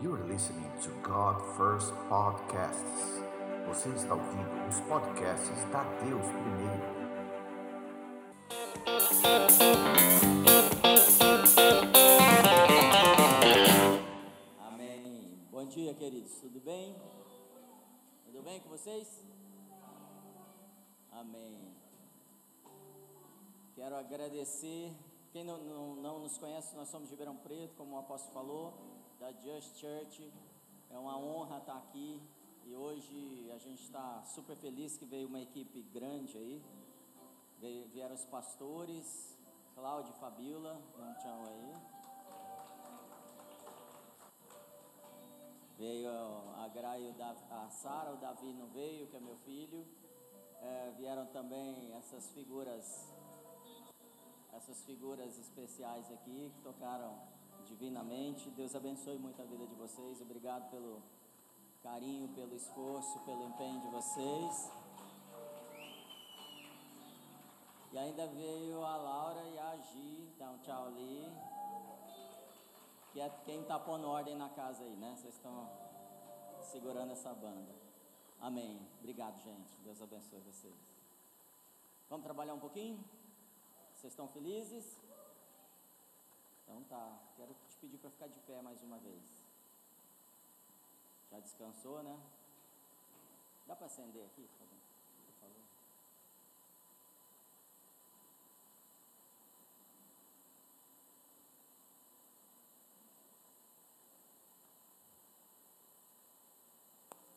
You're listening to God First Podcasts. Você está ouvindo os podcasts da Deus Primeiro. Amém. Bom dia, queridos. Tudo bem? Tudo bem com vocês? Amém. Quero agradecer. Quem não, não, não nos conhece, nós somos de Ribeirão Preto, como o apóstolo falou, da Just Church. É uma honra estar aqui e hoje a gente está super feliz que veio uma equipe grande aí. Vieram os pastores, Cláudio e Fabiola, um tchau aí. Veio a Gra a Sara, o Davi não veio, que é meu filho. É, vieram também essas figuras, essas figuras especiais aqui que tocaram divinamente. Deus abençoe muito a vida de vocês. Obrigado pelo carinho, pelo esforço, pelo empenho de vocês. E ainda veio a Laura e a Gi, dá um tchau ali que é quem está pondo ordem na casa aí, né? Vocês estão segurando essa banda. Amém. Obrigado, gente. Deus abençoe vocês. Vamos trabalhar um pouquinho? Vocês estão felizes? Então tá. Quero te pedir para ficar de pé mais uma vez. Já descansou, né? Dá para acender aqui, por favor?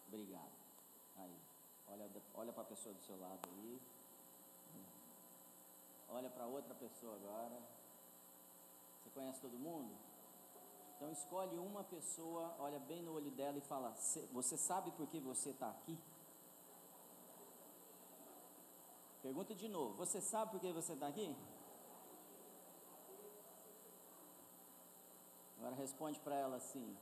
Obrigado. Aí, olha, olha para a pessoa do seu lado aí. Olha para outra pessoa agora. Conhece todo mundo? Então escolhe uma pessoa, olha bem no olho dela e fala: "Cê- Você sabe por que você está aqui? Pergunta de novo: Você sabe por que você está aqui? Agora responde para ela assim: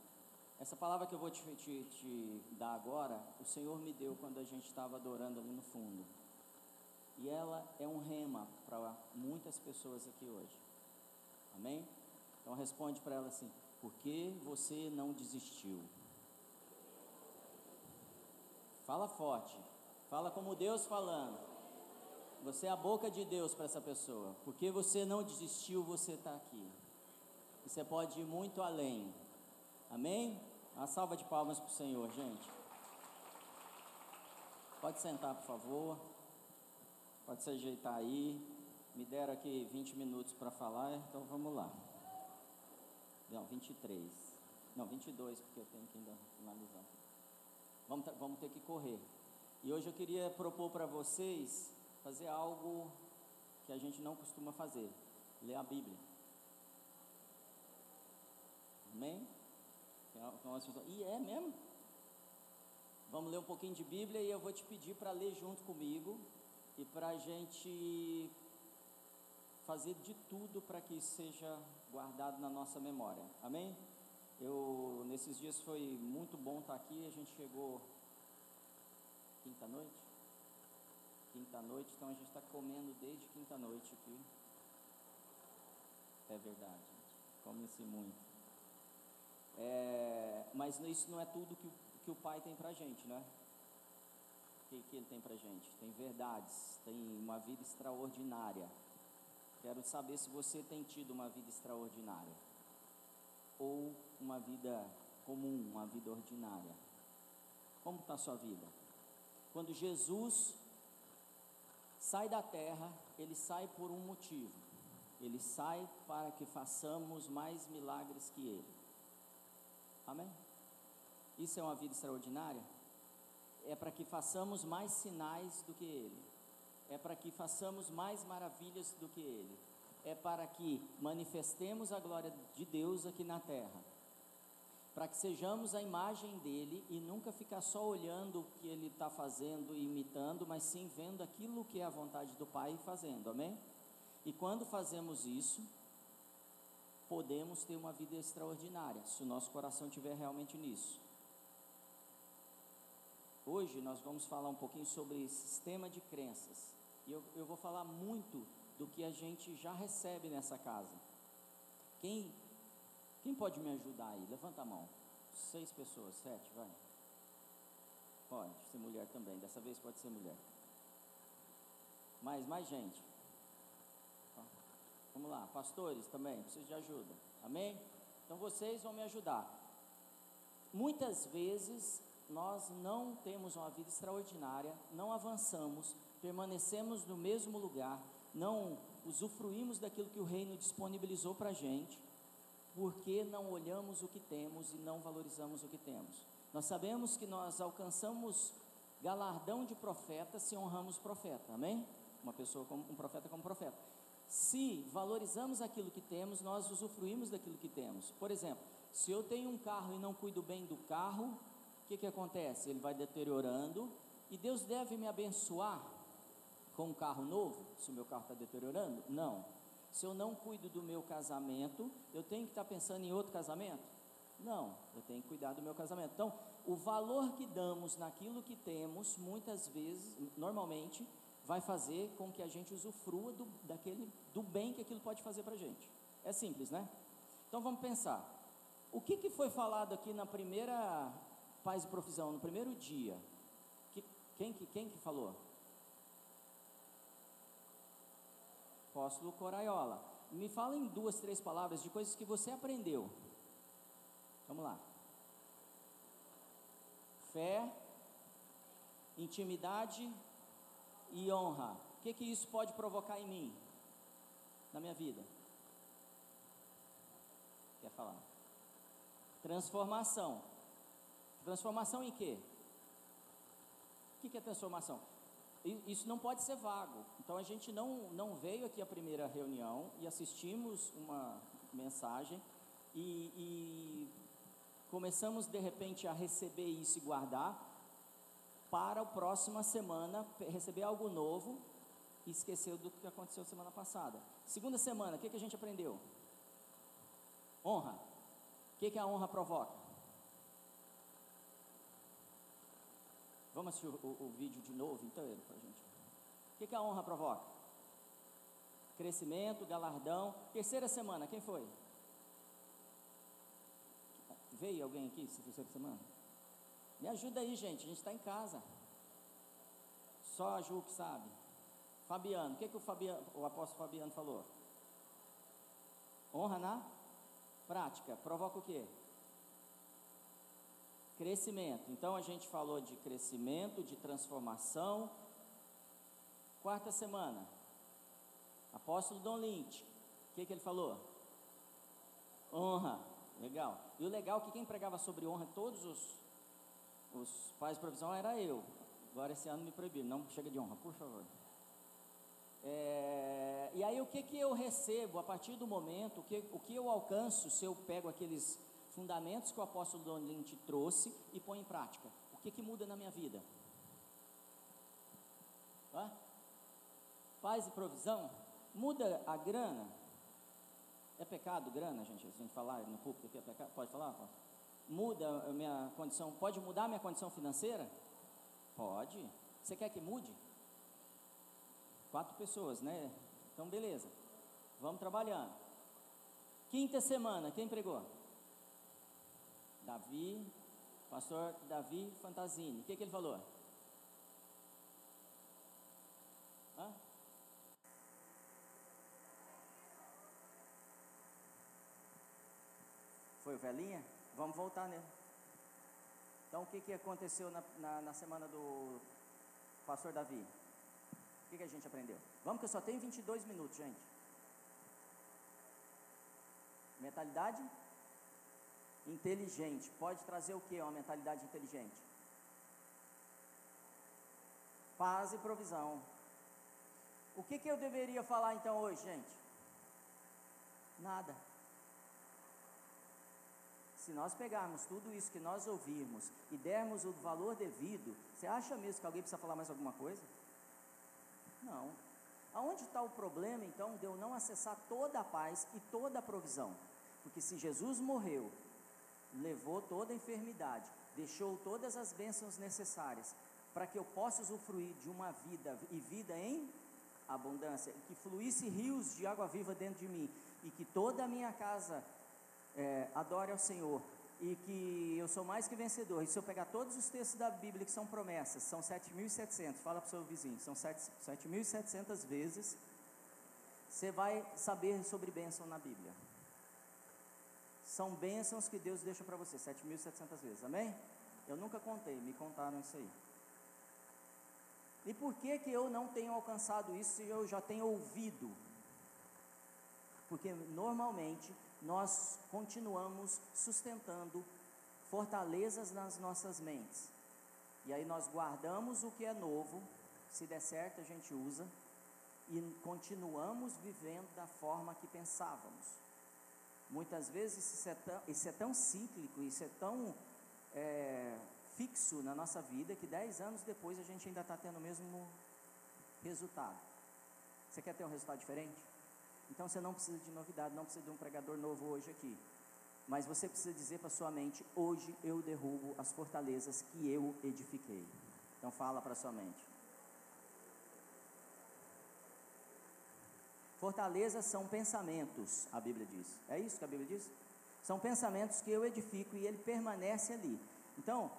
essa palavra que eu vou te, te- te dar agora, o Senhor me deu quando a gente estava adorando ali no fundo. E ela é um rema para muitas pessoas aqui hoje. Amém? Então responde para ela assim: por que você não desistiu? Fala forte. Fala como Deus falando. Você é a boca de Deus para essa pessoa. Porque você não desistiu, você está aqui. E você pode ir muito além. Amém? Uma salva de palmas para o Senhor, gente. Pode sentar, por favor. Pode se ajeitar aí. Me deram aqui 20 minutos para falar, então vamos lá. Não, 23. Não, 22, porque eu tenho que ainda finalizar. Vamos, vamos ter que correr. E hoje eu queria propor para vocês fazer algo que a gente não costuma fazer: ler a Bíblia. Amém? E é mesmo? Vamos ler um pouquinho de Bíblia e eu vou te pedir para ler junto comigo e para a gente fazer de tudo para que isso seja guardado na nossa memória. Amém? Eu nesses dias foi muito bom estar aqui. A gente chegou quinta noite, quinta noite, então a gente está comendo desde quinta noite aqui. É verdade, come-se muito. É, mas isso não é tudo que, que o Pai tem pra gente, né? O que, que Ele tem pra gente? Tem verdades, tem uma vida extraordinária. Quero saber se você tem tido uma vida extraordinária ou uma vida comum, uma vida ordinária. Como está a sua vida? Quando Jesus sai da terra, ele sai por um motivo. Ele sai para que façamos mais milagres que ele. Amém? Isso é uma vida extraordinária? É para que façamos mais sinais do que ele. É para que façamos mais maravilhas do que ele. É para que manifestemos a glória de Deus aqui na terra. Para que sejamos a imagem dele e nunca ficar só olhando o que ele está fazendo e imitando, mas sim vendo aquilo que é a vontade do Pai e fazendo. Amém? E quando fazemos isso, podemos ter uma vida extraordinária, se o nosso coração estiver realmente nisso. Hoje nós vamos falar um pouquinho sobre sistema de crenças. E eu, eu vou falar muito do que a gente já recebe nessa casa. Quem, quem pode me ajudar aí? Levanta a mão. seis pessoas, sete, vai. Pode ser mulher também, dessa vez pode ser mulher. Mais, mais gente. Vamos lá, pastores também, preciso de ajuda. Amém? Então vocês vão me ajudar. Muitas vezes nós não temos uma vida extraordinária, não avançamos, permanecemos no mesmo lugar, não usufruímos daquilo que o reino disponibilizou para a gente, porque não olhamos o que temos e não valorizamos o que temos. Nós sabemos que nós alcançamos galardão de profeta se honramos profeta, amém? Uma pessoa como um profeta como profeta. Se valorizamos aquilo que temos, nós usufruímos daquilo que temos. Por exemplo, se eu tenho um carro e não cuido bem do carro, o que, que acontece? Ele vai deteriorando e Deus deve me abençoar com um carro novo, se o meu carro está deteriorando? Não. Se eu não cuido do meu casamento, eu tenho que estar tá pensando em outro casamento? Não, eu tenho que cuidar do meu casamento. Então, o valor que damos naquilo que temos, muitas vezes, normalmente, vai fazer com que a gente usufrua do, daquele, do bem que aquilo pode fazer para a gente. É simples, né? Então vamos pensar. O que, que foi falado aqui na primeira paz e profissão, no primeiro dia? Que, quem, que, quem que falou? Apóstolo Coraiola. Me fala em duas, três palavras de coisas que você aprendeu. Vamos lá. Fé, intimidade, e honra, o que, que isso pode provocar em mim, na minha vida? Quer falar? Transformação. Transformação em quê? O que, que é transformação? Isso não pode ser vago. Então a gente não, não veio aqui à primeira reunião e assistimos uma mensagem e, e começamos de repente a receber isso e guardar para a próxima semana receber algo novo e esqueceu do que aconteceu semana passada. Segunda semana, o que, que a gente aprendeu? Honra. O que, que a honra provoca? Vamos assistir o, o, o vídeo de novo inteiro para a gente. O que, que a honra provoca? Crescimento, galardão. Terceira semana, quem foi? Veio alguém aqui, terceira semana? Me ajuda aí, gente. A gente está em casa. Só a Ju que sabe. Fabiano, o que, que o, Fabiano, o apóstolo Fabiano falou? Honra na prática. Provoca o quê? Crescimento. Então a gente falou de crescimento, de transformação. Quarta semana. Apóstolo Dom Lynch. O que, que ele falou? Honra. Legal. E o legal é que quem pregava sobre honra, todos os os pais de provisão era eu. Agora esse ano me proibiram, não chega de honra, por favor. É, e aí o que, que eu recebo a partir do momento, o que, o que eu alcanço se eu pego aqueles fundamentos que o apóstolo Don Lynch trouxe e põe em prática? O que, que muda na minha vida? Hã? Paz e provisão? Muda a grana? É pecado grana, gente? Se a gente falar no público aqui é pecado? Pode falar, apóstolo? muda a minha condição, pode mudar a minha condição financeira? Pode. Você quer que mude? Quatro pessoas, né? Então, beleza. Vamos trabalhando. Quinta semana, quem pregou? Davi, pastor Davi Fantasini. O que, que ele falou? Hã? Foi o velhinha? Vamos voltar nele. Então, o que, que aconteceu na, na, na semana do pastor Davi? O que, que a gente aprendeu? Vamos que eu só tenho 22 minutos, gente. Mentalidade inteligente. Pode trazer o que uma mentalidade inteligente? Paz e provisão. O que, que eu deveria falar então hoje, gente? Nada. Se nós pegarmos tudo isso que nós ouvirmos e dermos o valor devido, você acha mesmo que alguém precisa falar mais alguma coisa? Não. Aonde está o problema então de eu não acessar toda a paz e toda a provisão? Porque se Jesus morreu, levou toda a enfermidade, deixou todas as bênçãos necessárias para que eu possa usufruir de uma vida e vida em abundância, que fluísse rios de água viva dentro de mim e que toda a minha casa é, adore ao Senhor, e que eu sou mais que vencedor. E se eu pegar todos os textos da Bíblia que são promessas, são 7.700, fala para o seu vizinho, são 7.700 vezes, você vai saber sobre bênção na Bíblia. São bênçãos que Deus deixa para você, 7.700 vezes, amém? Eu nunca contei, me contaram isso aí. E por que que eu não tenho alcançado isso se eu já tenho ouvido? Porque normalmente nós continuamos sustentando fortalezas nas nossas mentes. E aí nós guardamos o que é novo, se der certo a gente usa, e continuamos vivendo da forma que pensávamos. Muitas vezes isso é tão, isso é tão cíclico, isso é tão é, fixo na nossa vida que dez anos depois a gente ainda está tendo o mesmo resultado. Você quer ter um resultado diferente? Então você não precisa de novidade, não precisa de um pregador novo hoje aqui. Mas você precisa dizer para sua mente: hoje eu derrubo as fortalezas que eu edifiquei. Então fala para sua mente. Fortalezas são pensamentos, a Bíblia diz. É isso que a Bíblia diz? São pensamentos que eu edifico e ele permanece ali. Então,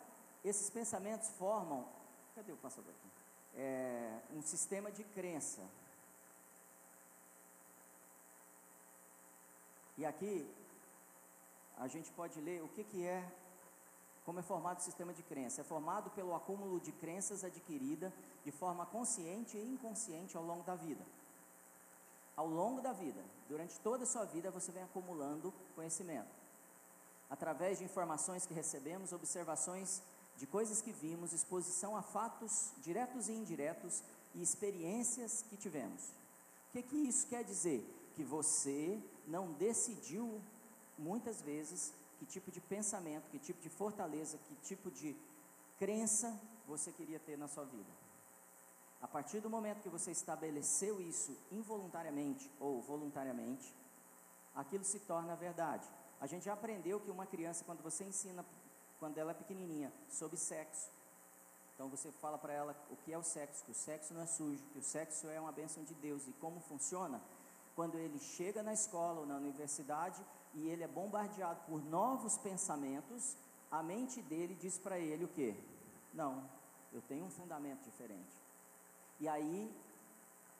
esses pensamentos formam, cadê o passador aqui? É, um sistema de crença. E aqui a gente pode ler o que, que é, como é formado o sistema de crença. É formado pelo acúmulo de crenças adquirida de forma consciente e inconsciente ao longo da vida. Ao longo da vida, durante toda a sua vida, você vem acumulando conhecimento. Através de informações que recebemos, observações de coisas que vimos, exposição a fatos diretos e indiretos e experiências que tivemos. O que, que isso quer dizer? Que você não decidiu muitas vezes que tipo de pensamento, que tipo de fortaleza, que tipo de crença você queria ter na sua vida. A partir do momento que você estabeleceu isso involuntariamente ou voluntariamente, aquilo se torna verdade. A gente já aprendeu que uma criança, quando você ensina quando ela é pequenininha, sobre sexo. Então você fala para ela o que é o sexo, que o sexo não é sujo, que o sexo é uma bênção de Deus e como funciona. Quando ele chega na escola ou na universidade e ele é bombardeado por novos pensamentos, a mente dele diz para ele o que? Não, eu tenho um fundamento diferente. E aí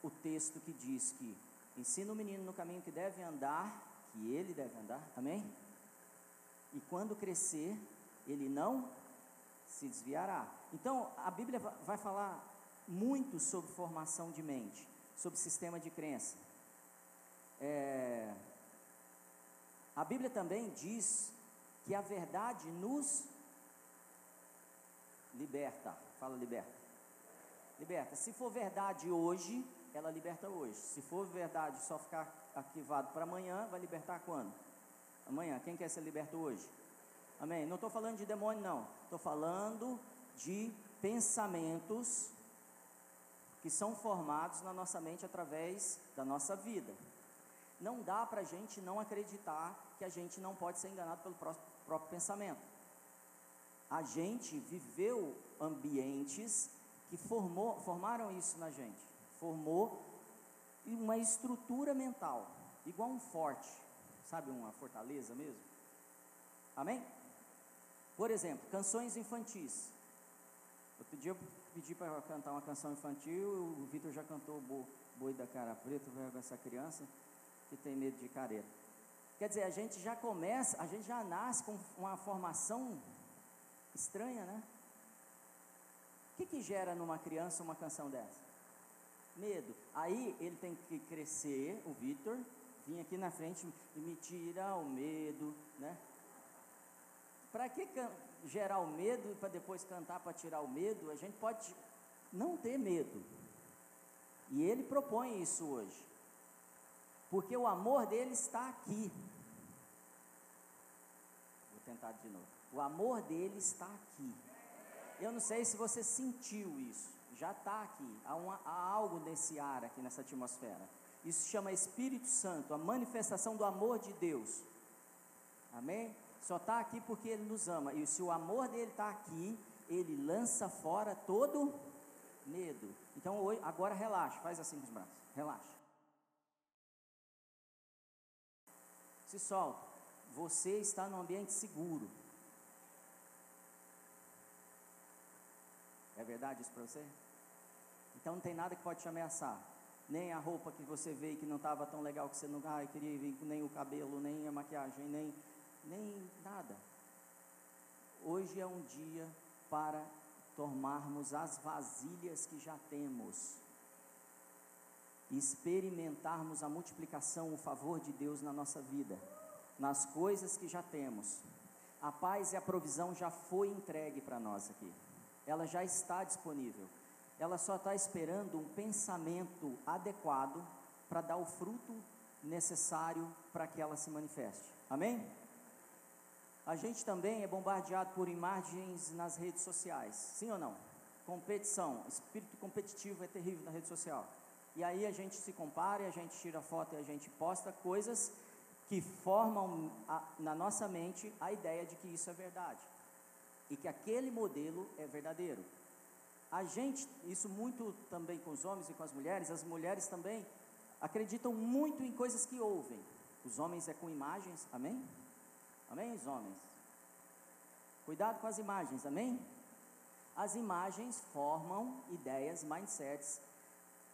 o texto que diz que ensina o menino no caminho que deve andar, que ele deve andar, amém? E quando crescer, ele não se desviará. Então, a Bíblia vai falar muito sobre formação de mente, sobre sistema de crença. É, a Bíblia também diz que a verdade nos liberta. Fala liberta. Liberta. Se for verdade hoje, ela liberta hoje. Se for verdade só ficar arquivado para amanhã, vai libertar quando? Amanhã. Quem quer ser liberto hoje? Amém? Não estou falando de demônio, não. Estou falando de pensamentos que são formados na nossa mente através da nossa vida. Não dá para a gente não acreditar que a gente não pode ser enganado pelo próprio pensamento. A gente viveu ambientes que formou, formaram isso na gente. Formou uma estrutura mental, igual um forte, sabe, uma fortaleza mesmo. Amém? Por exemplo, canções infantis. Outro dia eu pedi para cantar uma canção infantil, o Vitor já cantou o boi da cara preta, vai essa criança que tem medo de careta. Quer dizer, a gente já começa, a gente já nasce com uma formação estranha, né? O que, que gera numa criança uma canção dessa? Medo. Aí ele tem que crescer, o Vitor, vir aqui na frente e me tirar o medo, né? Para que gerar o medo para depois cantar para tirar o medo? A gente pode não ter medo. E ele propõe isso hoje. Porque o amor dele está aqui. Vou tentar de novo. O amor dele está aqui. Eu não sei se você sentiu isso. Já está aqui. Há, uma, há algo nesse ar aqui, nessa atmosfera. Isso chama Espírito Santo, a manifestação do amor de Deus. Amém? só está aqui porque Ele nos ama. E se o amor dele está aqui, Ele lança fora todo medo. Então agora relaxa, faz assim com os braços, relaxa. Se solta. Você está num ambiente seguro. Verdade isso para você? Então não tem nada que pode te ameaçar. Nem a roupa que você vê que não estava tão legal que você não. Ai, queria vir, nem o cabelo, nem a maquiagem, nem, nem nada. Hoje é um dia para tomarmos as vasilhas que já temos experimentarmos a multiplicação, o favor de Deus na nossa vida, nas coisas que já temos. A paz e a provisão já foi entregue para nós aqui. Ela já está disponível. Ela só está esperando um pensamento adequado para dar o fruto necessário para que ela se manifeste. Amém? A gente também é bombardeado por imagens nas redes sociais, sim ou não? Competição, espírito competitivo é terrível na rede social. E aí a gente se compara, a gente tira foto e a gente posta coisas que formam a, na nossa mente a ideia de que isso é verdade e que aquele modelo é verdadeiro. A gente, isso muito também com os homens e com as mulheres, as mulheres também acreditam muito em coisas que ouvem. Os homens é com imagens, amém? Amém, os homens? Cuidado com as imagens, amém? As imagens formam ideias, mindsets,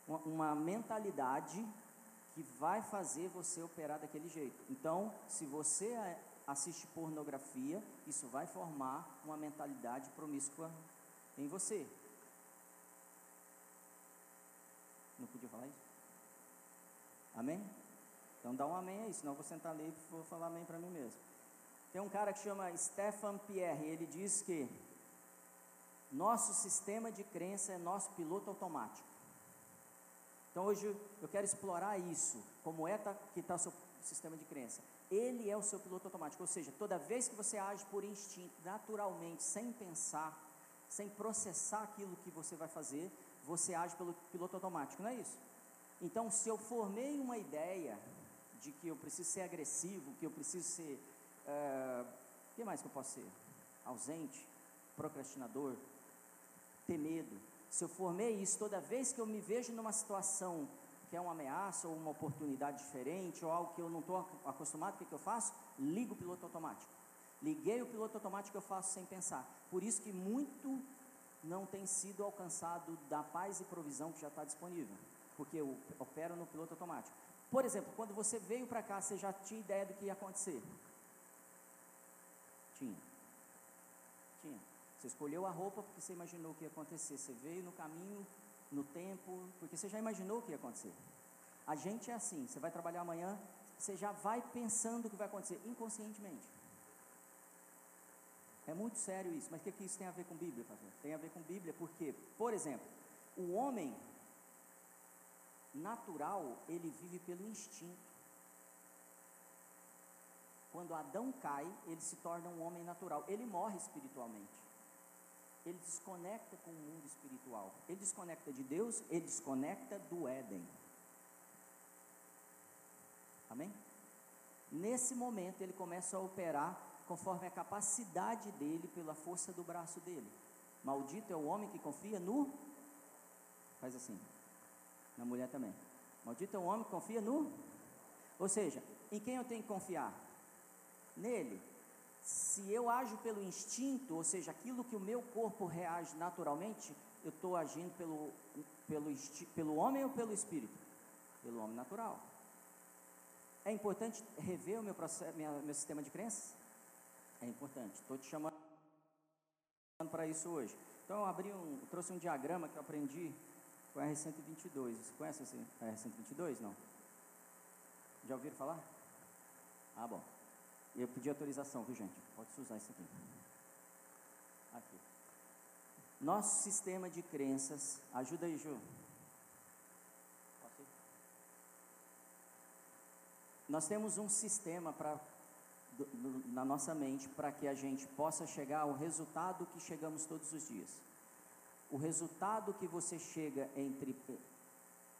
uma, uma mentalidade que vai fazer você operar daquele jeito. Então, se você assiste pornografia, isso vai formar uma mentalidade promíscua em você. Não podia falar isso? Amém? Então dá um amém aí, senão eu vou sentar ali e vou falar amém para mim mesmo. Tem um cara que chama Stefan Pierre, ele diz que nosso sistema de crença é nosso piloto automático. Então hoje eu quero explorar isso, como é tá, que está o seu sistema de crença. Ele é o seu piloto automático, ou seja, toda vez que você age por instinto, naturalmente, sem pensar, sem processar aquilo que você vai fazer, você age pelo piloto automático, não é isso? Então, se eu formei uma ideia de que eu preciso ser agressivo, que eu preciso ser o que mais que eu posso ser? Ausente, procrastinador, ter medo. Se eu formei isso toda vez que eu me vejo numa situação que é uma ameaça ou uma oportunidade diferente ou algo que eu não estou acostumado, o que, que eu faço? Ligo o piloto automático. Liguei o piloto automático, eu faço sem pensar. Por isso que muito não tem sido alcançado da paz e provisão que já está disponível, porque eu opero no piloto automático. Por exemplo, quando você veio para cá, você já tinha ideia do que ia acontecer? Tinha. Tinha. Você escolheu a roupa porque você imaginou o que ia acontecer. Você veio no caminho, no tempo, porque você já imaginou o que ia acontecer. A gente é assim. Você vai trabalhar amanhã, você já vai pensando o que vai acontecer inconscientemente. É muito sério isso. Mas o que, que isso tem a ver com Bíblia, pastor? Tem a ver com Bíblia porque, por exemplo, o homem natural, ele vive pelo instinto. Quando Adão cai, ele se torna um homem natural. Ele morre espiritualmente. Ele desconecta com o mundo espiritual. Ele desconecta de Deus, ele desconecta do Éden. Amém? Nesse momento ele começa a operar conforme a capacidade dele, pela força do braço dele. Maldito é o homem que confia no. Faz assim. Na mulher também. Maldito é o homem que confia no. Ou seja, em quem eu tenho que confiar? nele, se eu ajo pelo instinto, ou seja, aquilo que o meu corpo reage naturalmente, eu estou agindo pelo, pelo, pelo homem ou pelo espírito? Pelo homem natural. É importante rever o meu, processo, minha, meu sistema de crenças? É importante. Estou te chamando para isso hoje. Então eu abri um, trouxe um diagrama que eu aprendi com a R122. Você conhece esse R122? Não? Já ouviram falar? Ah, bom. Eu pedi autorização, viu gente? Pode usar isso aqui. Aqui. Nosso sistema de crenças. Ajuda aí, Ju. Nós temos um sistema para na nossa mente para que a gente possa chegar ao resultado que chegamos todos os dias. O resultado que você chega entre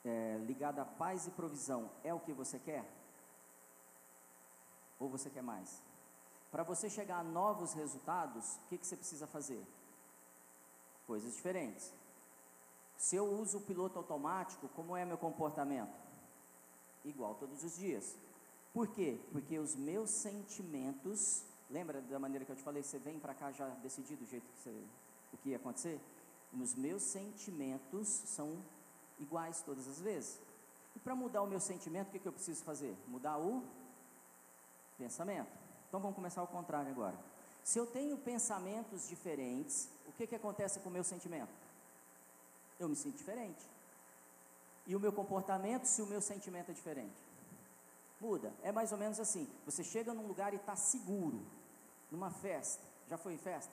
é, ligado à paz e provisão é o que você quer? Ou você quer mais? Para você chegar a novos resultados, o que, que você precisa fazer? Coisas diferentes. Se eu uso o piloto automático, como é meu comportamento? Igual todos os dias. Por quê? Porque os meus sentimentos, lembra da maneira que eu te falei, você vem para cá já decidido do jeito que você, o que ia acontecer? Os meus sentimentos são iguais todas as vezes. E para mudar o meu sentimento, o que, que eu preciso fazer? Mudar o pensamento. Então vamos começar ao contrário agora. Se eu tenho pensamentos diferentes, o que, que acontece com o meu sentimento? Eu me sinto diferente. E o meu comportamento, se o meu sentimento é diferente? Muda. É mais ou menos assim: você chega num lugar e está seguro, numa festa. Já foi em festa?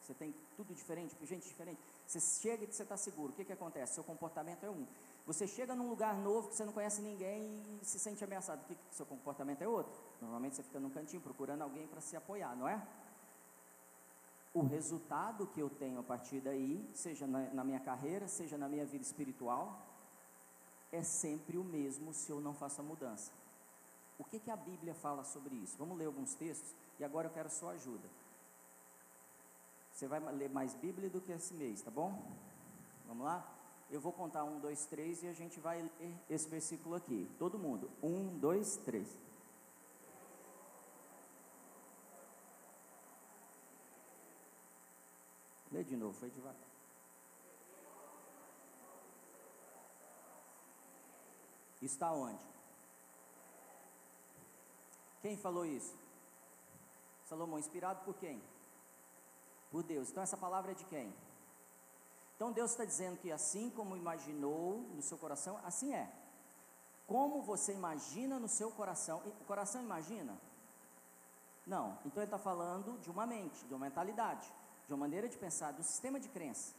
Você tem tudo diferente, gente diferente. Você chega e você está seguro. O que, que acontece? Seu comportamento é um. Você chega num lugar novo que você não conhece ninguém e se sente ameaçado. O que, que seu comportamento é outro? Normalmente você fica num cantinho procurando alguém para se apoiar, não é? O resultado que eu tenho a partir daí, seja na, na minha carreira, seja na minha vida espiritual, é sempre o mesmo se eu não faço a mudança. O que, que a Bíblia fala sobre isso? Vamos ler alguns textos e agora eu quero sua ajuda. Você vai ler mais Bíblia do que esse mês, tá bom? Vamos lá? Eu vou contar um, dois, três e a gente vai ler esse versículo aqui. Todo mundo. Um, dois, três. Lê de novo, foi devagar. Está onde? Quem falou isso? Salomão, inspirado por quem? por Deus. Então essa palavra é de quem? Então Deus está dizendo que assim como imaginou no seu coração, assim é. Como você imagina no seu coração, o coração imagina? Não. Então ele está falando de uma mente, de uma mentalidade, de uma maneira de pensar, do sistema de crença.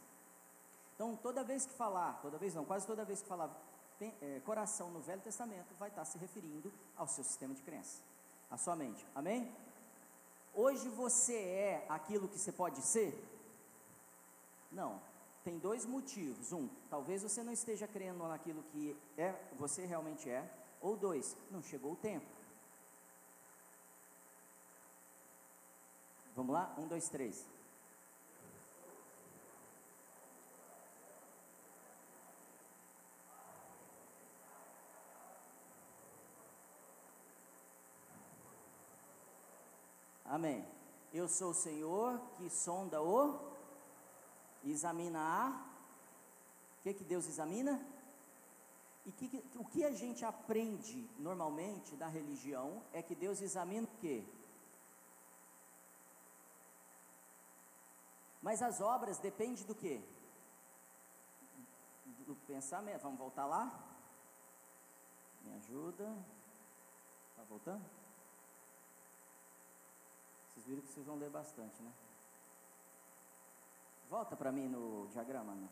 Então toda vez que falar, toda vez não, quase toda vez que falar é, coração no Velho Testamento, vai estar se referindo ao seu sistema de crença, à sua mente. Amém? Hoje você é aquilo que você pode ser? Não. Tem dois motivos. Um, talvez você não esteja crendo naquilo que é, você realmente é. Ou dois, não chegou o tempo. Vamos lá? Um, dois, três. Amém. Eu sou o Senhor que sonda o, examina a. O que, que Deus examina? E que, o que a gente aprende normalmente da religião é que Deus examina o quê? Mas as obras dependem do quê? Do pensamento. Vamos voltar lá? Me ajuda. Está voltando? Vocês viram que vocês vão ler bastante, né? Volta para mim no diagrama, né?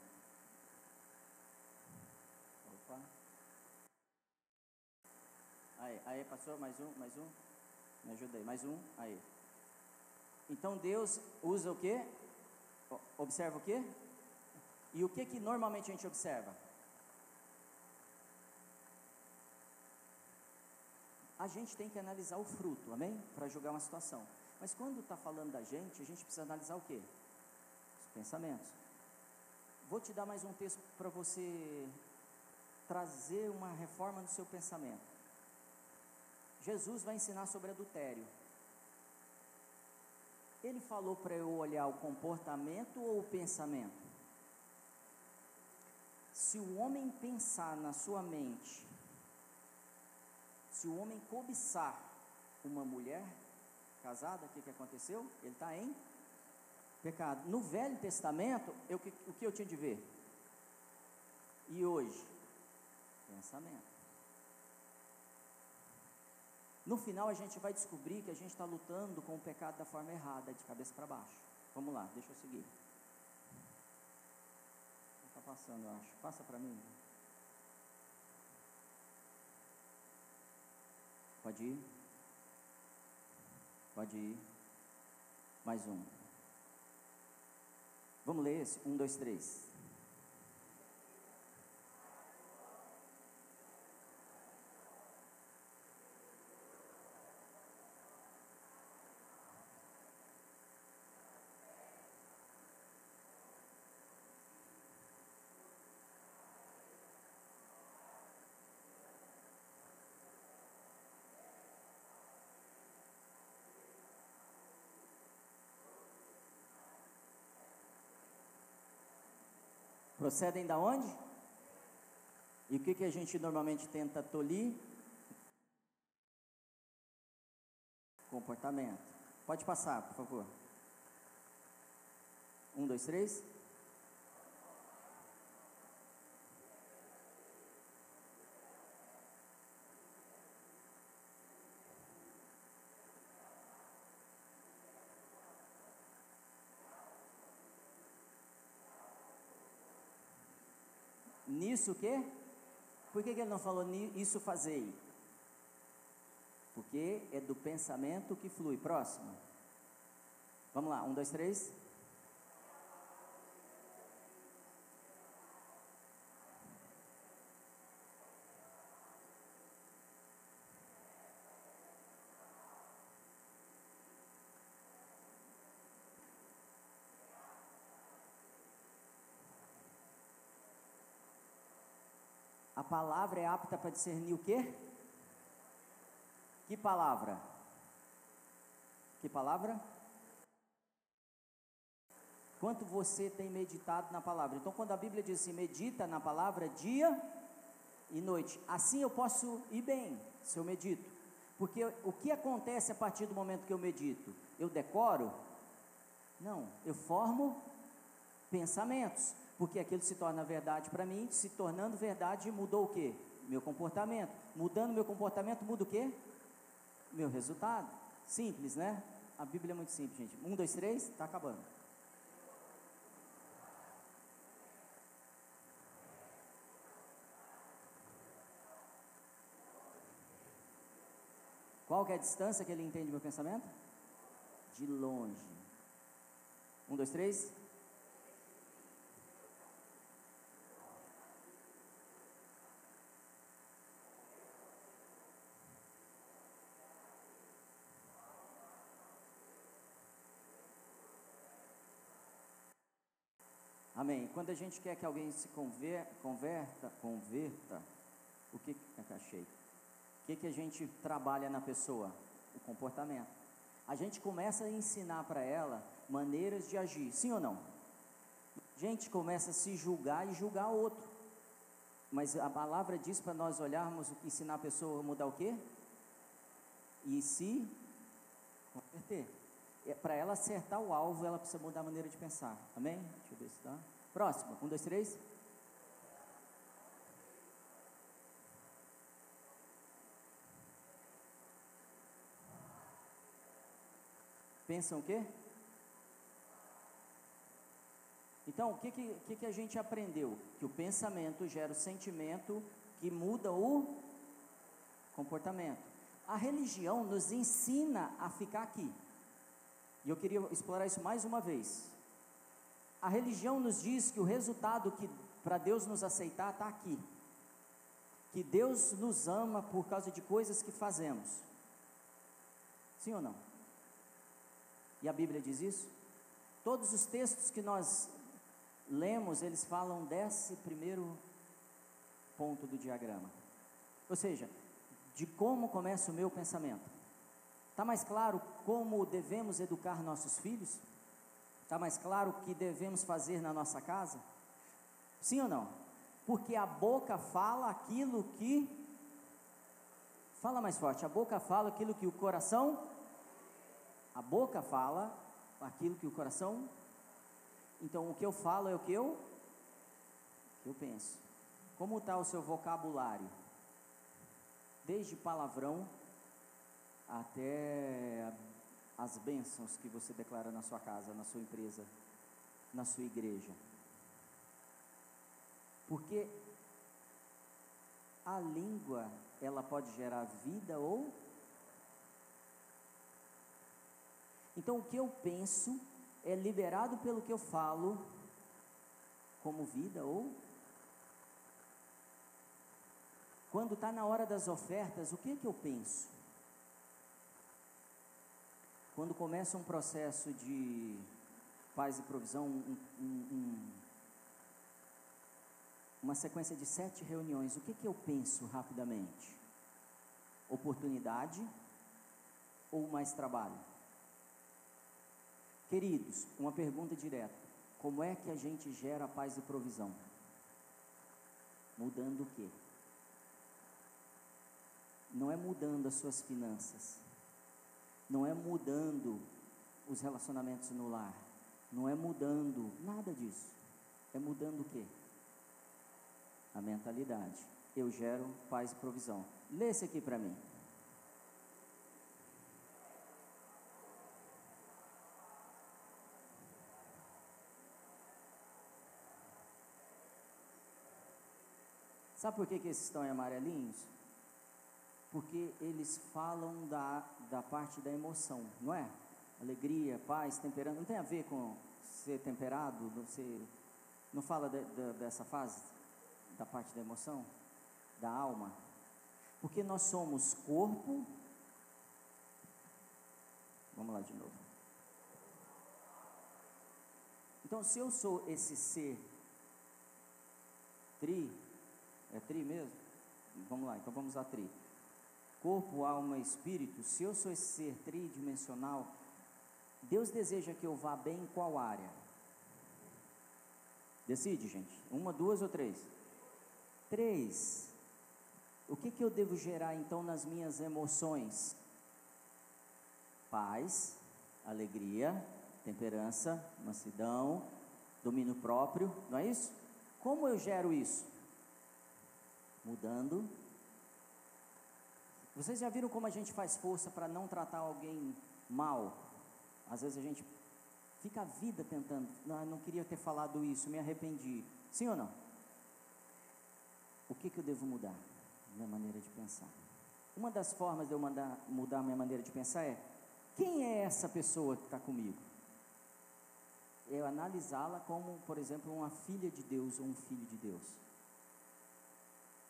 Opa. Aí, aí, passou mais um, mais um. Me ajuda aí, mais um. Aí. Então Deus usa o que? Observa o que? E o que que normalmente a gente observa? A gente tem que analisar o fruto, amém? Para julgar uma situação. Mas quando está falando da gente, a gente precisa analisar o quê? Os pensamentos. Vou te dar mais um texto para você trazer uma reforma no seu pensamento. Jesus vai ensinar sobre adultério. Ele falou para eu olhar o comportamento ou o pensamento? Se o homem pensar na sua mente, se o homem cobiçar uma mulher, casada, o que, que aconteceu? Ele está em pecado. No Velho Testamento, eu, o que eu tinha de ver? E hoje? Pensamento. No final, a gente vai descobrir que a gente está lutando com o pecado da forma errada, de cabeça para baixo. Vamos lá, deixa eu seguir. Está passando, eu acho. Passa para mim. Pode ir. Pode ir. Mais um. Vamos ler esse? Um, dois, três. Procedem da onde? E o que, que a gente normalmente tenta tolir? Comportamento. Pode passar, por favor. Um, dois, três. Nisso o quê? Por que, que ele não falou isso fazei? Porque é do pensamento que flui. Próximo. Vamos lá, um, dois, três. Palavra é apta para discernir o quê? Que palavra? Que palavra? Quanto você tem meditado na palavra? Então, quando a Bíblia diz assim, medita na palavra dia e noite, assim eu posso ir bem se eu medito. Porque o que acontece a partir do momento que eu medito? Eu decoro? Não, eu formo pensamentos porque aquilo se torna verdade para mim, se tornando verdade, mudou o que? Meu comportamento. Mudando meu comportamento, muda o que? Meu resultado. Simples, né? A Bíblia é muito simples, gente. Um, dois, três, está acabando. Qual é a distância que ele entende meu pensamento? De longe. Um, dois, três. Amém. Quando a gente quer que alguém se conver, converta, converta, o que é achei? O que, que a gente trabalha na pessoa? O comportamento. A gente começa a ensinar para ela maneiras de agir, sim ou não? A gente começa a se julgar e julgar outro. Mas a palavra diz para nós olharmos, ensinar a pessoa a mudar o quê? E se converter. É, para ela acertar o alvo, ela precisa mudar a maneira de pensar. Amém? Deixa eu ver se está. Próximo. Um, dois, três. Pensam o quê? Então, o que, que, que a gente aprendeu? Que o pensamento gera o sentimento que muda o comportamento. A religião nos ensina a ficar aqui. E eu queria explorar isso mais uma vez. A religião nos diz que o resultado que para Deus nos aceitar está aqui. Que Deus nos ama por causa de coisas que fazemos. Sim ou não? E a Bíblia diz isso? Todos os textos que nós lemos, eles falam desse primeiro ponto do diagrama. Ou seja, de como começa o meu pensamento. Está mais claro como devemos educar nossos filhos? Está mais claro o que devemos fazer na nossa casa? Sim ou não? Porque a boca fala aquilo que. Fala mais forte, a boca fala aquilo que o coração. A boca fala aquilo que o coração. Então o que eu falo é o que eu, o que eu penso. Como está o seu vocabulário? Desde palavrão até as bênçãos que você declara na sua casa, na sua empresa, na sua igreja. Porque a língua, ela pode gerar vida ou. Então, o que eu penso é liberado pelo que eu falo, como vida ou. Quando está na hora das ofertas, o que é que eu penso? Quando começa um processo de paz e provisão, um, um, um, uma sequência de sete reuniões, o que, que eu penso rapidamente? Oportunidade ou mais trabalho? Queridos, uma pergunta direta: como é que a gente gera paz e provisão? Mudando o quê? Não é mudando as suas finanças, não é mudando os relacionamentos no lar, não é mudando nada disso. É mudando o quê? A mentalidade. Eu gero paz e provisão. Lê esse aqui para mim. Sabe por que, que esses estão em amarelinhos? Porque eles falam da, da parte da emoção, não é? Alegria, paz, temperamento. Não tem a ver com ser temperado? Você não fala de, de, dessa fase? Da parte da emoção? Da alma? Porque nós somos corpo. Vamos lá de novo. Então, se eu sou esse ser tri, é tri mesmo? Vamos lá, então vamos usar tri. Corpo, alma e espírito. Se eu sou esse ser tridimensional, Deus deseja que eu vá bem em qual área? Decide, gente. Uma, duas ou três? Três. O que, que eu devo gerar então nas minhas emoções? Paz, alegria, temperança, mansidão, domínio próprio, não é isso? Como eu gero isso? mudando. Vocês já viram como a gente faz força para não tratar alguém mal? Às vezes a gente fica a vida tentando, não, não queria ter falado isso, me arrependi. Sim ou não? O que, que eu devo mudar? Minha maneira de pensar. Uma das formas de eu mandar, mudar minha maneira de pensar é: quem é essa pessoa que está comigo? Eu analisá-la como, por exemplo, uma filha de Deus ou um filho de Deus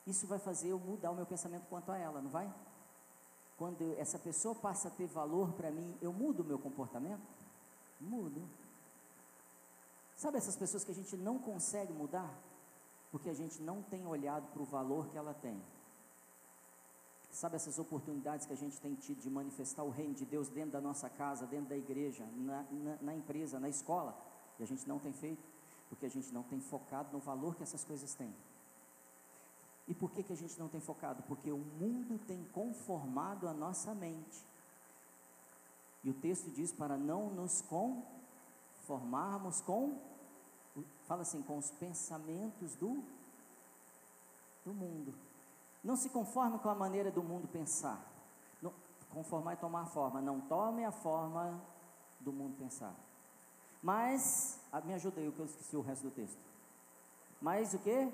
isso vai fazer eu mudar o meu pensamento quanto a ela, não vai? Quando essa pessoa passa a ter valor para mim, eu mudo o meu comportamento? Mudo. Sabe essas pessoas que a gente não consegue mudar? Porque a gente não tem olhado para o valor que ela tem. Sabe essas oportunidades que a gente tem tido de manifestar o reino de Deus dentro da nossa casa, dentro da igreja, na, na, na empresa, na escola? E a gente não tem feito? Porque a gente não tem focado no valor que essas coisas têm. E por que, que a gente não tem focado? Porque o mundo tem conformado a nossa mente. E o texto diz para não nos conformarmos com, fala assim, com os pensamentos do, do mundo. Não se conforme com a maneira do mundo pensar. Não, conformar é tomar forma. Não tome a forma do mundo pensar. Mas, ah, me ajuda aí, que eu esqueci o resto do texto. Mas o que?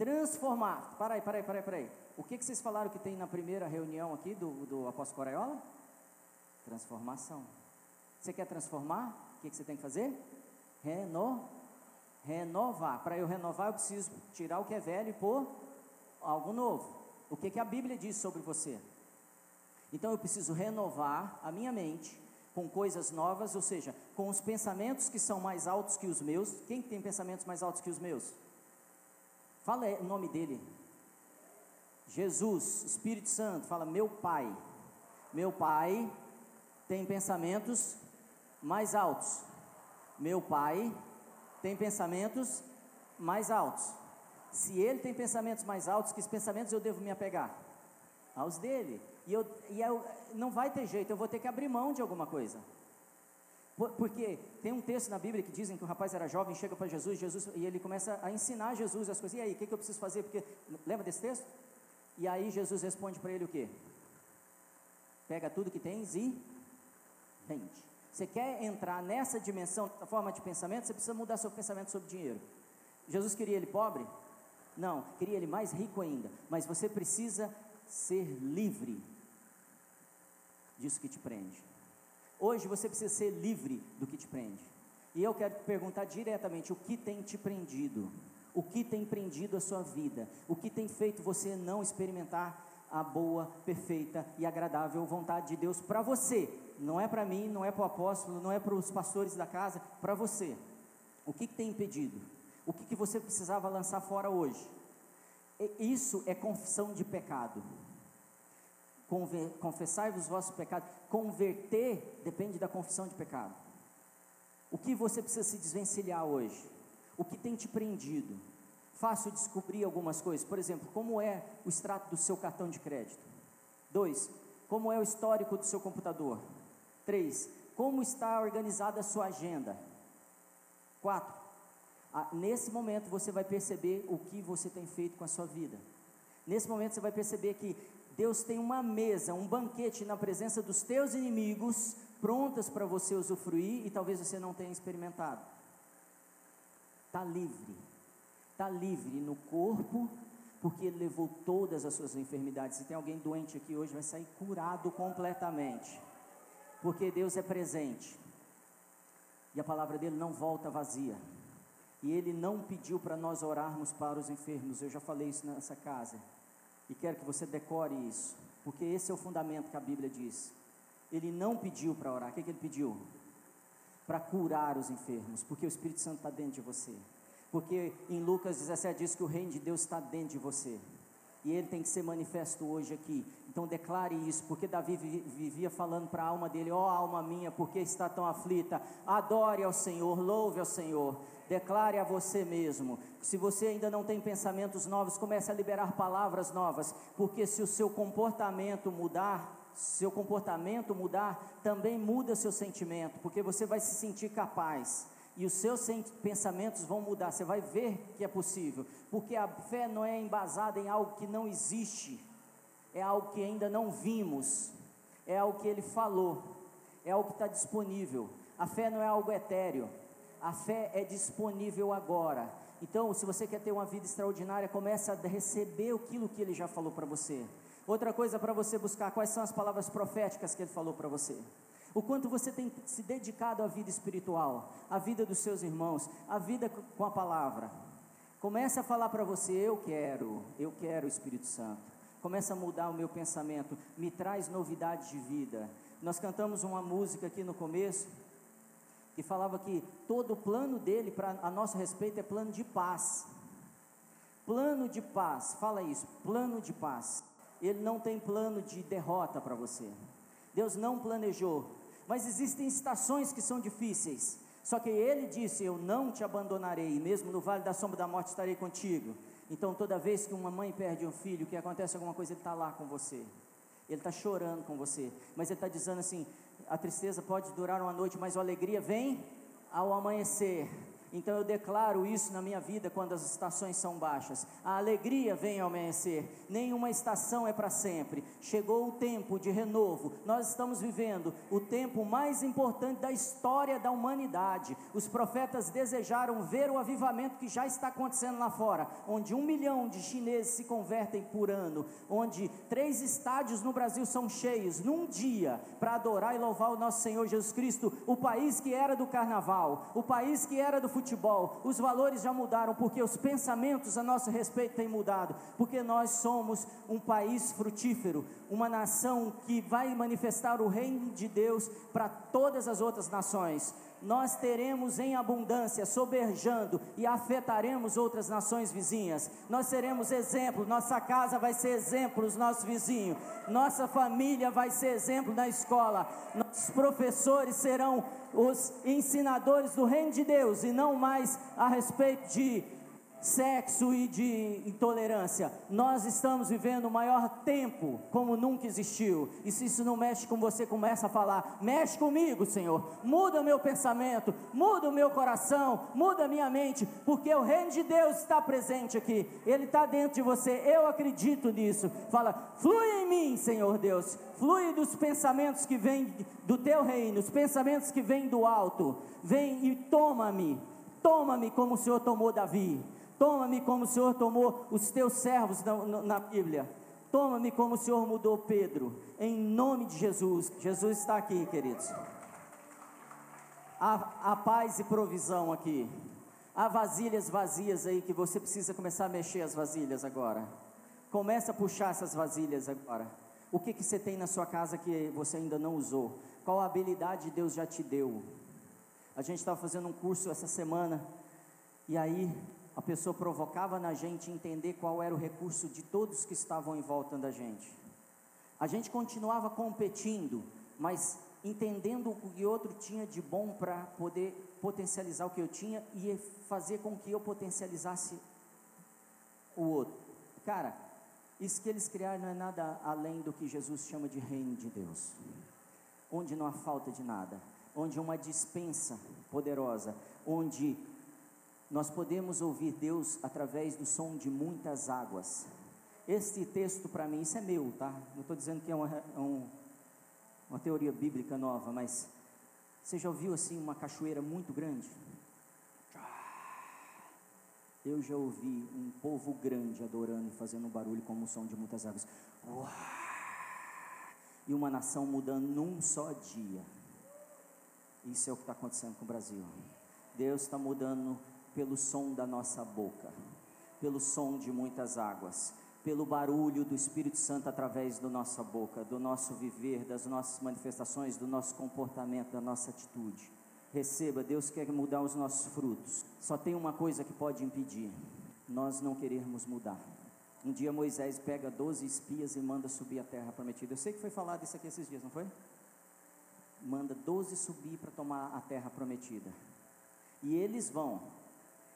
Transformar. Para aí, para aí, para aí, para aí. O que, que vocês falaram que tem na primeira reunião aqui do, do apóstolo Coraiola? Transformação. Você quer transformar? O que, que você tem que fazer? Reno, renovar. Para eu renovar, eu preciso tirar o que é velho e pôr algo novo. O que, que a Bíblia diz sobre você? Então eu preciso renovar a minha mente com coisas novas, ou seja, com os pensamentos que são mais altos que os meus. Quem tem pensamentos mais altos que os meus? Fala o nome dele. Jesus, Espírito Santo, fala: Meu Pai. Meu Pai tem pensamentos mais altos. Meu Pai tem pensamentos mais altos. Se ele tem pensamentos mais altos, que pensamentos eu devo me apegar? Aos dele. E, eu, e eu, não vai ter jeito, eu vou ter que abrir mão de alguma coisa. Porque tem um texto na Bíblia que dizem que o rapaz era jovem, chega para Jesus, Jesus e ele começa a ensinar Jesus as coisas. E aí, o que, que eu preciso fazer? Porque lembra desse texto? E aí Jesus responde para ele o quê? Pega tudo que tens e vende. Você quer entrar nessa dimensão, da forma de pensamento, você precisa mudar seu pensamento sobre dinheiro. Jesus queria ele pobre? Não, queria ele mais rico ainda. Mas você precisa ser livre disso que te prende. Hoje você precisa ser livre do que te prende. E eu quero te perguntar diretamente: o que tem te prendido? O que tem prendido a sua vida? O que tem feito você não experimentar a boa, perfeita e agradável vontade de Deus para você? Não é para mim, não é para o apóstolo, não é para os pastores da casa, para você. O que, que tem impedido? O que, que você precisava lançar fora hoje? Isso é confissão de pecado confessai-vos vossos pecados. Converter depende da confissão de pecado. O que você precisa se desvencilhar hoje? O que tem te prendido? fácil descobrir algumas coisas. Por exemplo, como é o extrato do seu cartão de crédito? Dois, como é o histórico do seu computador? Três, como está organizada a sua agenda? Quatro, nesse momento você vai perceber o que você tem feito com a sua vida. Nesse momento você vai perceber que Deus tem uma mesa, um banquete na presença dos teus inimigos, prontas para você usufruir e talvez você não tenha experimentado. Está livre, está livre no corpo, porque Ele levou todas as suas enfermidades. Se tem alguém doente aqui hoje, vai sair curado completamente, porque Deus é presente e a palavra dele não volta vazia. E Ele não pediu para nós orarmos para os enfermos, eu já falei isso nessa casa, e quero que você decore isso, porque esse é o fundamento que a Bíblia diz. Ele não pediu para orar, o que, que ele pediu? Para curar os enfermos, porque o Espírito Santo está dentro de você. Porque em Lucas 17 diz que o reino de Deus está dentro de você. E ele tem que ser manifesto hoje aqui. Então declare isso, porque Davi vivia falando para a alma dele: Ó oh, alma minha, por que está tão aflita? Adore ao Senhor, louve ao Senhor. Declare a você mesmo. Se você ainda não tem pensamentos novos, comece a liberar palavras novas, porque se o seu comportamento mudar, seu comportamento mudar, também muda seu sentimento, porque você vai se sentir capaz e os seus pensamentos vão mudar. Você vai ver que é possível, porque a fé não é embasada em algo que não existe, é algo que ainda não vimos, é algo que Ele falou, é algo que está disponível. A fé não é algo etéreo, a fé é disponível agora. Então, se você quer ter uma vida extraordinária, comece a receber aquilo que Ele já falou para você. Outra coisa para você buscar, quais são as palavras proféticas que Ele falou para você? O quanto você tem se dedicado à vida espiritual, à vida dos seus irmãos, à vida com a palavra. Comece a falar para você: eu quero, eu quero o Espírito Santo. Comece a mudar o meu pensamento, me traz novidades de vida. Nós cantamos uma música aqui no começo que falava que todo o plano dele para a nosso respeito é plano de paz. Plano de paz, fala isso, plano de paz. Ele não tem plano de derrota para você. Deus não planejou mas existem estações que são difíceis. Só que ele disse: Eu não te abandonarei, mesmo no vale da sombra da morte estarei contigo. Então, toda vez que uma mãe perde um filho, que acontece alguma coisa, ele está lá com você. Ele está chorando com você. Mas ele está dizendo assim: a tristeza pode durar uma noite, mas a alegria vem ao amanhecer. Então eu declaro isso na minha vida quando as estações são baixas. A alegria vem ao amanhecer. Nenhuma estação é para sempre. Chegou o tempo de renovo. Nós estamos vivendo o tempo mais importante da história da humanidade. Os profetas desejaram ver o avivamento que já está acontecendo lá fora, onde um milhão de chineses se convertem por ano, onde três estádios no Brasil são cheios num dia para adorar e louvar o nosso Senhor Jesus Cristo. O país que era do carnaval, o país que era do futebol futebol, os valores já mudaram, porque os pensamentos a nosso respeito têm mudado, porque nós somos um país frutífero, uma nação que vai manifestar o reino de Deus para todas as outras nações nós teremos em abundância, soberjando e afetaremos outras nações vizinhas. Nós seremos exemplo, nossa casa vai ser exemplo os nossos vizinhos, nossa família vai ser exemplo na escola, nossos professores serão os ensinadores do reino de Deus e não mais a respeito de sexo e de intolerância. Nós estamos vivendo o maior tempo como nunca existiu. E se isso não mexe com você, começa a falar: mexe comigo, Senhor. Muda o meu pensamento, muda o meu coração, muda a minha mente, porque o reino de Deus está presente aqui. Ele está dentro de você. Eu acredito nisso. Fala: flui em mim, Senhor Deus. Flui dos pensamentos que vêm do teu reino, os pensamentos que vêm do alto. Vem e toma-me. Toma-me como o Senhor tomou Davi. Toma-me como o Senhor tomou os teus servos na, na Bíblia. Toma-me como o Senhor mudou Pedro. Em nome de Jesus. Jesus está aqui, queridos. Há, há paz e provisão aqui. Há vasilhas vazias aí que você precisa começar a mexer as vasilhas agora. Começa a puxar essas vasilhas agora. O que, que você tem na sua casa que você ainda não usou? Qual habilidade Deus já te deu? A gente estava fazendo um curso essa semana e aí a pessoa provocava na gente entender qual era o recurso de todos que estavam em volta da gente. A gente continuava competindo, mas entendendo o que outro tinha de bom para poder potencializar o que eu tinha e fazer com que eu potencializasse o outro. Cara, isso que eles criaram não é nada além do que Jesus chama de reino de Deus, onde não há falta de nada, onde uma dispensa poderosa, onde nós podemos ouvir Deus através do som de muitas águas. Este texto para mim, isso é meu, tá? Não estou dizendo que é uma, é um, uma teoria bíblica nova, mas você já ouviu assim uma cachoeira muito grande? Eu já ouvi um povo grande adorando e fazendo um barulho como o som de muitas águas. E uma nação mudando num só dia. Isso é o que está acontecendo com o Brasil. Deus está mudando pelo som da nossa boca, pelo som de muitas águas, pelo barulho do Espírito Santo através da nossa boca, do nosso viver, das nossas manifestações, do nosso comportamento, da nossa atitude. Receba, Deus quer mudar os nossos frutos. Só tem uma coisa que pode impedir: nós não querermos mudar. Um dia Moisés pega 12 espias e manda subir a terra prometida. Eu sei que foi falado isso aqui esses dias, não foi? Manda 12 subir para tomar a terra prometida. E eles vão.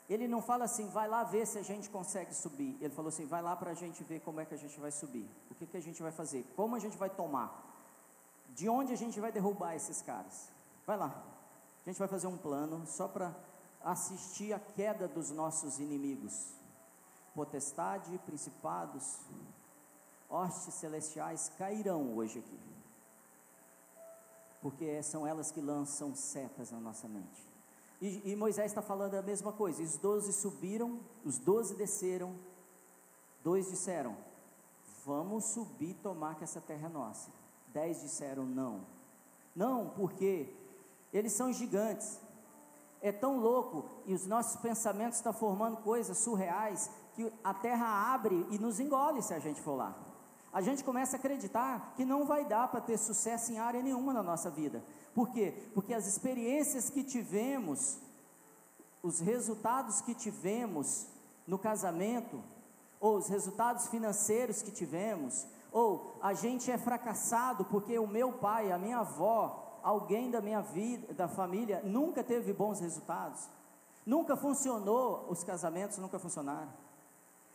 Ele não fala assim, vai lá ver se a gente consegue subir. Ele falou assim, vai lá para a gente ver como é que a gente vai subir. O que, que a gente vai fazer? Como a gente vai tomar? De onde a gente vai derrubar esses caras? Vai lá. A gente vai fazer um plano só para assistir a queda dos nossos inimigos. Potestade, principados, hostes celestiais cairão hoje aqui. Porque são elas que lançam setas na nossa mente. E, e Moisés está falando a mesma coisa. Os doze subiram, os doze desceram. Dois disseram: Vamos subir e tomar que essa terra é nossa. Dez disseram: Não. Não, porque eles são gigantes. É tão louco e os nossos pensamentos estão formando coisas surreais que a terra abre e nos engole se a gente for lá. A gente começa a acreditar que não vai dar para ter sucesso em área nenhuma na nossa vida. Por quê? Porque as experiências que tivemos, os resultados que tivemos no casamento, ou os resultados financeiros que tivemos, ou a gente é fracassado porque o meu pai, a minha avó, alguém da minha vida, da família, nunca teve bons resultados. Nunca funcionou, os casamentos nunca funcionaram.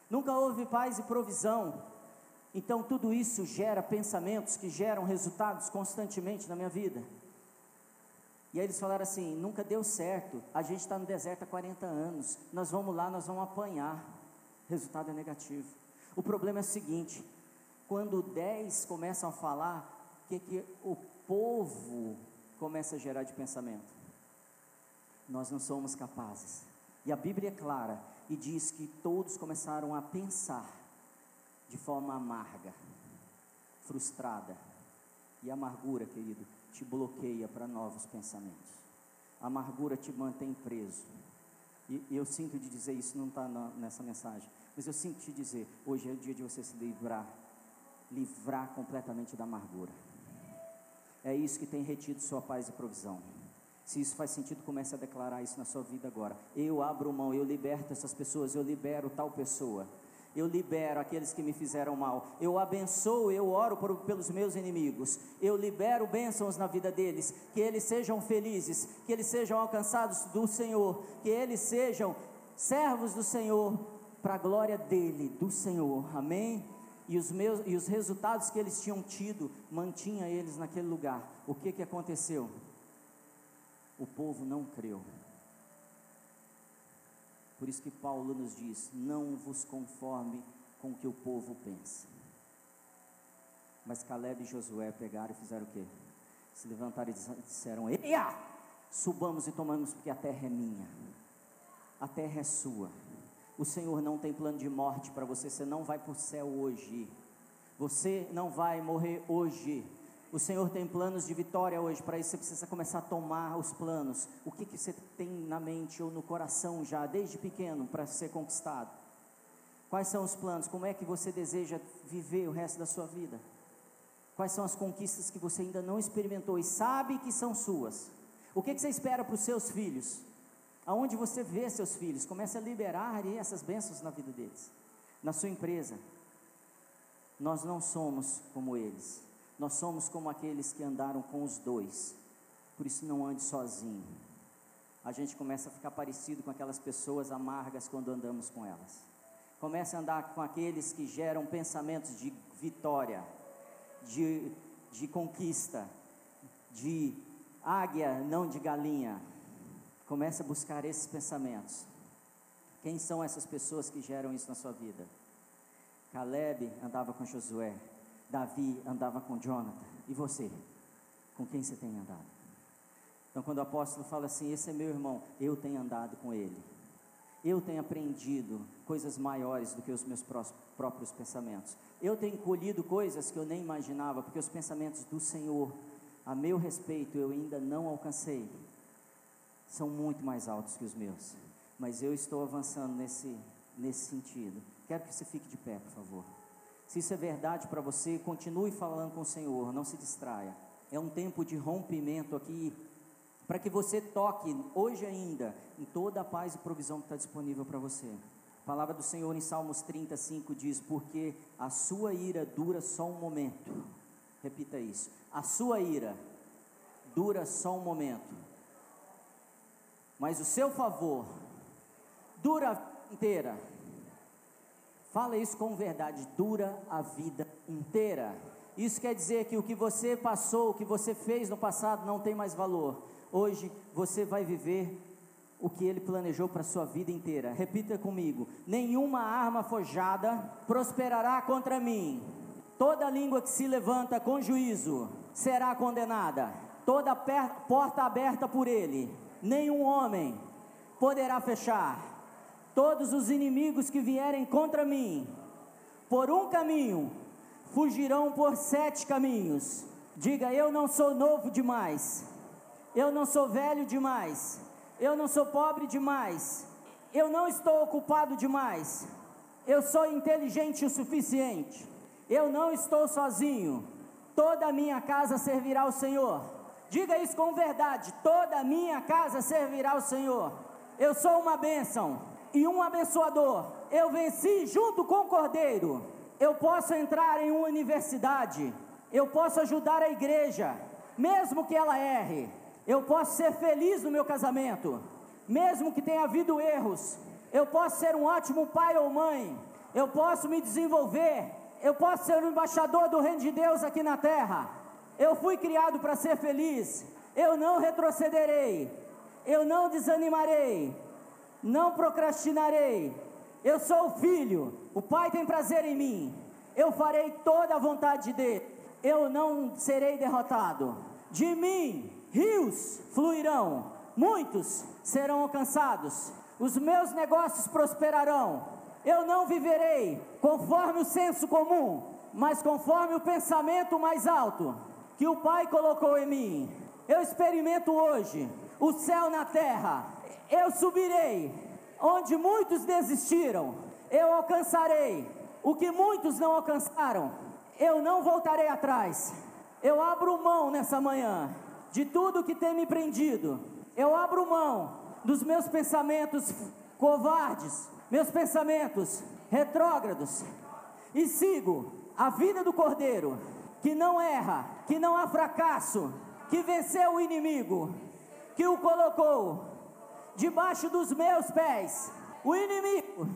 Nunca houve paz e provisão. Então tudo isso gera pensamentos que geram resultados constantemente na minha vida. E aí eles falaram assim: nunca deu certo, a gente está no deserto há 40 anos, nós vamos lá, nós vamos apanhar. Resultado é negativo. O problema é o seguinte: quando 10 começam a falar, o que, que o povo começa a gerar de pensamento? Nós não somos capazes. E a Bíblia é clara e diz que todos começaram a pensar de forma amarga, frustrada. E amargura, querido, te bloqueia para novos pensamentos. A amargura te mantém preso. E, e eu sinto de dizer isso, não está nessa mensagem, mas eu sinto te dizer: hoje é o dia de você se livrar, livrar completamente da amargura. É isso que tem retido sua paz e provisão. Se isso faz sentido, comece a declarar isso na sua vida agora. Eu abro mão, eu liberto essas pessoas, eu libero tal pessoa eu libero aqueles que me fizeram mal, eu abençoo, eu oro por, pelos meus inimigos, eu libero bênçãos na vida deles, que eles sejam felizes, que eles sejam alcançados do Senhor, que eles sejam servos do Senhor, para a glória dele, do Senhor, amém? E os, meus, e os resultados que eles tinham tido, mantinha eles naquele lugar. O que, que aconteceu? O povo não creu. Por isso que Paulo nos diz: não vos conforme com o que o povo pensa. Mas Caleb e Josué pegaram e fizeram o quê? Se levantaram e disseram: Eia! Subamos e tomamos, porque a terra é minha, a terra é sua. O Senhor não tem plano de morte para você, você não vai para o céu hoje, você não vai morrer hoje. O Senhor tem planos de vitória hoje, para isso você precisa começar a tomar os planos. O que, que você tem na mente ou no coração já, desde pequeno, para ser conquistado? Quais são os planos? Como é que você deseja viver o resto da sua vida? Quais são as conquistas que você ainda não experimentou e sabe que são suas? O que, que você espera para os seus filhos? Aonde você vê seus filhos? Comece a liberar essas bênçãos na vida deles. Na sua empresa. Nós não somos como eles. Nós somos como aqueles que andaram com os dois, por isso não ande sozinho. A gente começa a ficar parecido com aquelas pessoas amargas quando andamos com elas. Comece a andar com aqueles que geram pensamentos de vitória, de, de conquista, de águia, não de galinha. Comece a buscar esses pensamentos. Quem são essas pessoas que geram isso na sua vida? Caleb andava com Josué, Davi andava com Jonathan. E você? Com quem você tem andado? Então, quando o apóstolo fala assim: Esse é meu irmão, eu tenho andado com ele. Eu tenho aprendido coisas maiores do que os meus próprios pensamentos. Eu tenho colhido coisas que eu nem imaginava, porque os pensamentos do Senhor, a meu respeito, eu ainda não alcancei. São muito mais altos que os meus. Mas eu estou avançando nesse, nesse sentido. Quero que você fique de pé, por favor. Se isso é verdade para você, continue falando com o Senhor, não se distraia. É um tempo de rompimento aqui, para que você toque hoje ainda em toda a paz e provisão que está disponível para você. A palavra do Senhor em Salmos 35 diz: Porque a sua ira dura só um momento. Repita isso. A sua ira dura só um momento, mas o seu favor dura inteira. Fala isso com verdade, dura a vida inteira. Isso quer dizer que o que você passou, o que você fez no passado não tem mais valor. Hoje você vai viver o que ele planejou para sua vida inteira. Repita comigo: nenhuma arma forjada prosperará contra mim. Toda língua que se levanta com juízo será condenada. Toda porta aberta por ele, nenhum homem poderá fechar todos os inimigos que vierem contra mim, por um caminho, fugirão por sete caminhos. Diga: Eu não sou novo demais, eu não sou velho demais, eu não sou pobre demais, eu não estou ocupado demais, eu sou inteligente o suficiente, eu não estou sozinho, toda a minha casa servirá ao Senhor. Diga isso com verdade: toda a minha casa servirá ao Senhor. Eu sou uma bênção e um abençoador. Eu venci junto com o Cordeiro. Eu posso entrar em uma universidade. Eu posso ajudar a igreja, mesmo que ela erre. Eu posso ser feliz no meu casamento, mesmo que tenha havido erros. Eu posso ser um ótimo pai ou mãe. Eu posso me desenvolver. Eu posso ser um embaixador do reino de Deus aqui na terra. Eu fui criado para ser feliz. Eu não retrocederei. Eu não desanimarei não procrastinarei. Eu sou o filho, o Pai tem prazer em mim. Eu farei toda a vontade dele. Eu não serei derrotado. De mim, rios fluirão, muitos serão alcançados. Os meus negócios prosperarão. Eu não viverei conforme o senso comum, mas conforme o pensamento mais alto que o Pai colocou em mim. Eu experimento hoje o céu na terra eu subirei. Onde muitos desistiram, eu alcançarei. O que muitos não alcançaram, eu não voltarei atrás. Eu abro mão nessa manhã de tudo que tem me prendido, eu abro mão dos meus pensamentos covardes, meus pensamentos retrógrados, e sigo a vida do Cordeiro, que não erra, que não há fracasso, que venceu o inimigo, que o colocou debaixo dos meus pés. O inimigo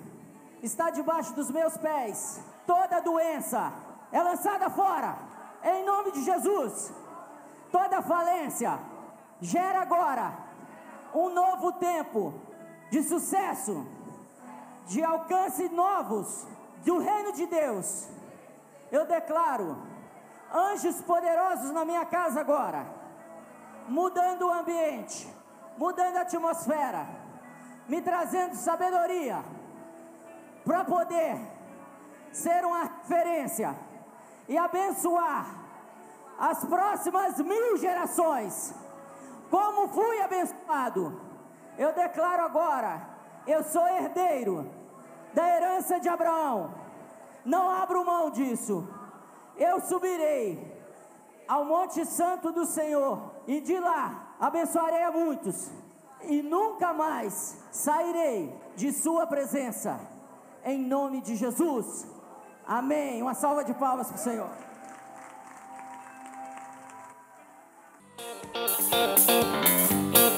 está debaixo dos meus pés. Toda doença é lançada fora, em nome de Jesus. Toda falência gera agora um novo tempo de sucesso, de alcance novos do reino de Deus. Eu declaro anjos poderosos na minha casa agora, mudando o ambiente mudando a atmosfera, me trazendo sabedoria para poder ser uma referência e abençoar as próximas mil gerações. Como fui abençoado, eu declaro agora: eu sou herdeiro da herança de Abraão. Não abro mão disso. Eu subirei ao Monte Santo do Senhor e de lá abençoarei a muitos e nunca mais sairei de Sua presença, em nome de Jesus. Amém. Uma salva de palmas para o Senhor. Música